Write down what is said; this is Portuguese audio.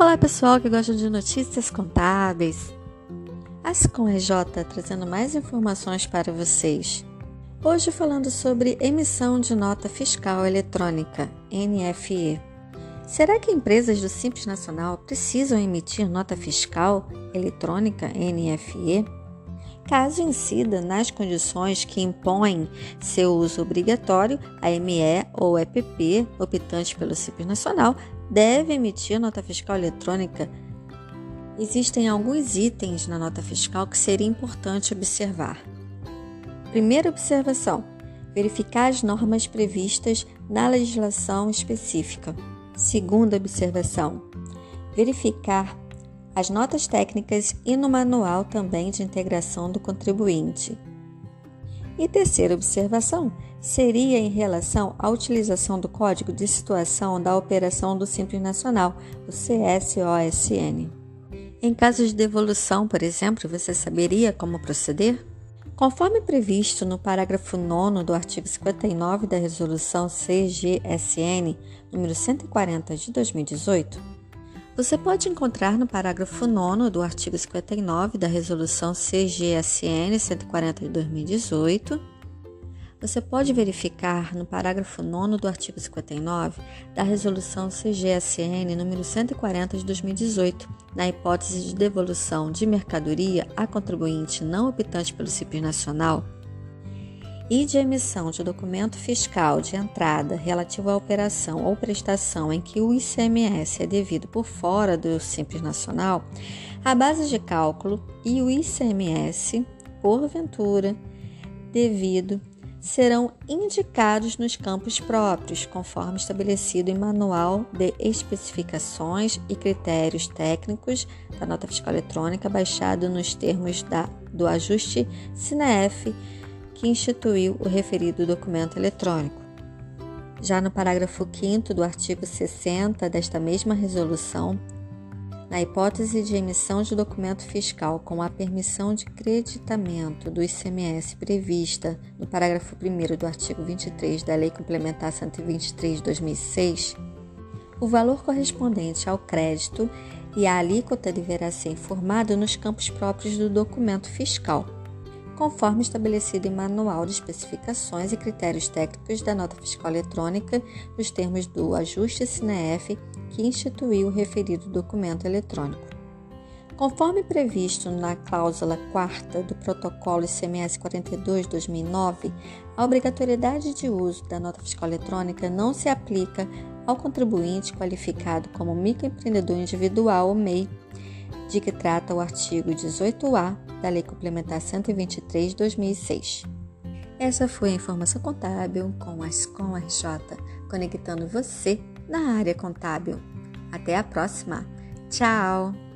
Olá pessoal que gosta de notícias contábeis. Ascom RJ trazendo mais informações para vocês. Hoje falando sobre emissão de nota fiscal eletrônica, NFE. Será que empresas do Simples Nacional precisam emitir nota fiscal eletrônica, NFE? Caso incida nas condições que impõem seu uso obrigatório, a ME ou EPP, optante pelo Simples Nacional, deve emitir nota fiscal eletrônica. Existem alguns itens na nota fiscal que seria importante observar. Primeira observação: verificar as normas previstas na legislação específica. Segunda observação: verificar as notas técnicas e no manual também de integração do contribuinte. E terceira observação seria em relação à utilização do Código de Situação da Operação do Simples Nacional, o CSOSN. Em caso de devolução, por exemplo, você saberia como proceder? Conforme previsto no parágrafo 9 do artigo 59 da Resolução CGSN número 140 de 2018, você pode encontrar no parágrafo 9 do artigo 59 da Resolução CGSN 140 de 2018. Você pode verificar no parágrafo 9 do artigo 59 da Resolução CGSN número 140 de 2018, na hipótese de devolução de mercadoria a contribuinte não optante pelo CIP nacional e de emissão de documento fiscal de entrada relativo à operação ou prestação em que o ICMS é devido por fora do Simples Nacional, a base de cálculo e o ICMS, porventura, devido, serão indicados nos campos próprios, conforme estabelecido em Manual de Especificações e Critérios Técnicos da Nota Fiscal Eletrônica, baixado nos termos da, do ajuste SINEF que instituiu o referido documento eletrônico. Já no parágrafo 5 do artigo 60 desta mesma resolução, na hipótese de emissão de documento fiscal com a permissão de creditamento do ICMS prevista no parágrafo 1 do artigo 23 da Lei Complementar 123 de 2006, o valor correspondente ao crédito e a alíquota deverá ser informado nos campos próprios do documento fiscal conforme estabelecido em Manual de Especificações e Critérios Técnicos da Nota Fiscal Eletrônica, nos termos do ajuste CINEF que instituiu o referido documento eletrônico. Conforme previsto na cláusula 4 do Protocolo ICMS 42-2009, a obrigatoriedade de uso da nota fiscal eletrônica não se aplica ao contribuinte qualificado como microempreendedor individual ou MEI de que trata o artigo 18A da Lei Complementar 123 de 2006. Essa foi a informação contábil com a Ascom RJ, conectando você na área contábil. Até a próxima. Tchau!